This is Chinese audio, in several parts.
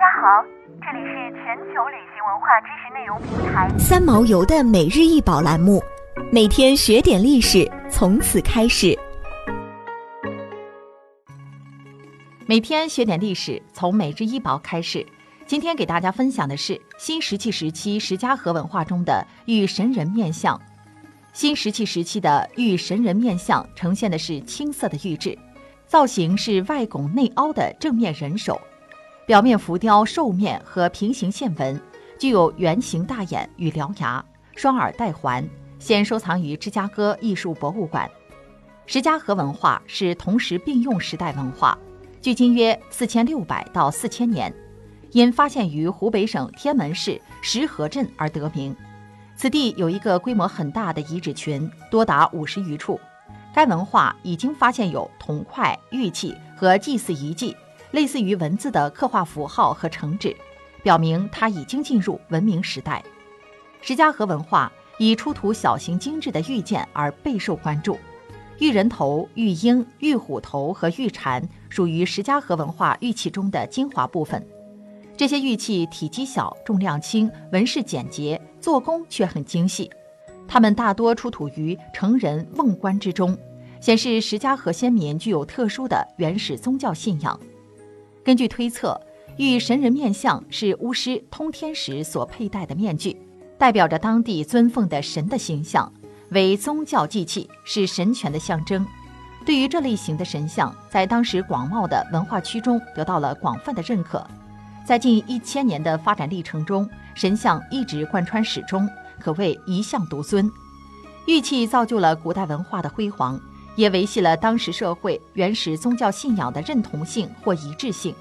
家好，这里是全球旅行文化知识内容平台三毛游的每日一宝栏目，每天学点历史，从此开始。每天学点历史，从每日一宝开始。今天给大家分享的是新石器时期石家河文化中的玉神人面像。新石器时期的玉神人面像呈现的是青色的玉质，造型是外拱内凹的正面人手。表面浮雕兽面和平行线纹，具有圆形大眼与獠牙，双耳带环，现收藏于芝加哥艺术博物馆。石家河文化是同时并用时代文化，距今约四千六百到四千年，因发现于湖北省天门市石河镇而得名。此地有一个规模很大的遗址群，多达五十余处。该文化已经发现有铜块、玉器和祭祀遗迹。类似于文字的刻画符号和成纸，表明它已经进入文明时代。石家河文化以出土小型精致的玉件而备受关注。玉人头、玉鹰、玉虎头和玉蝉属于石家河文化玉器中的精华部分。这些玉器体积小、重量轻、纹饰简洁，做工却很精细。它们大多出土于成人瓮棺之中，显示石家河先民具有特殊的原始宗教信仰。根据推测，玉神人面像是巫师通天时所佩戴的面具，代表着当地尊奉的神的形象，为宗教祭器，是神权的象征。对于这类型的神像，在当时广袤的文化区中得到了广泛的认可。在近一千年的发展历程中，神像一直贯穿始终，可谓一向独尊。玉器造就了古代文化的辉煌。也维系了当时社会原始宗教信仰的认同性或一致性，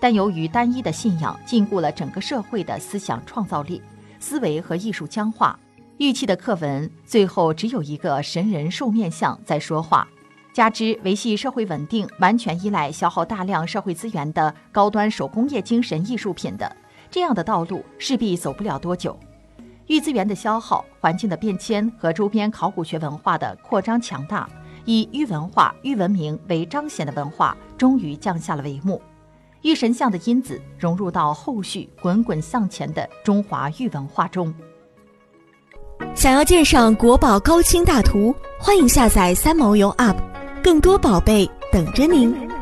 但由于单一的信仰禁锢了整个社会的思想创造力，思维和艺术僵化，玉器的刻文最后只有一个神人兽面像在说话。加之维系社会稳定完全依赖消耗大量社会资源的高端手工业精神艺术品的这样的道路，势必走不了多久。玉资源的消耗、环境的变迁和周边考古学文化的扩张强大。以玉文化、玉文明为彰显的文化，终于降下了帷幕。玉神像的因子融入到后续滚滚向前的中华玉文化中。想要鉴赏国宝高清大图，欢迎下载三毛游 App，更多宝贝等着您。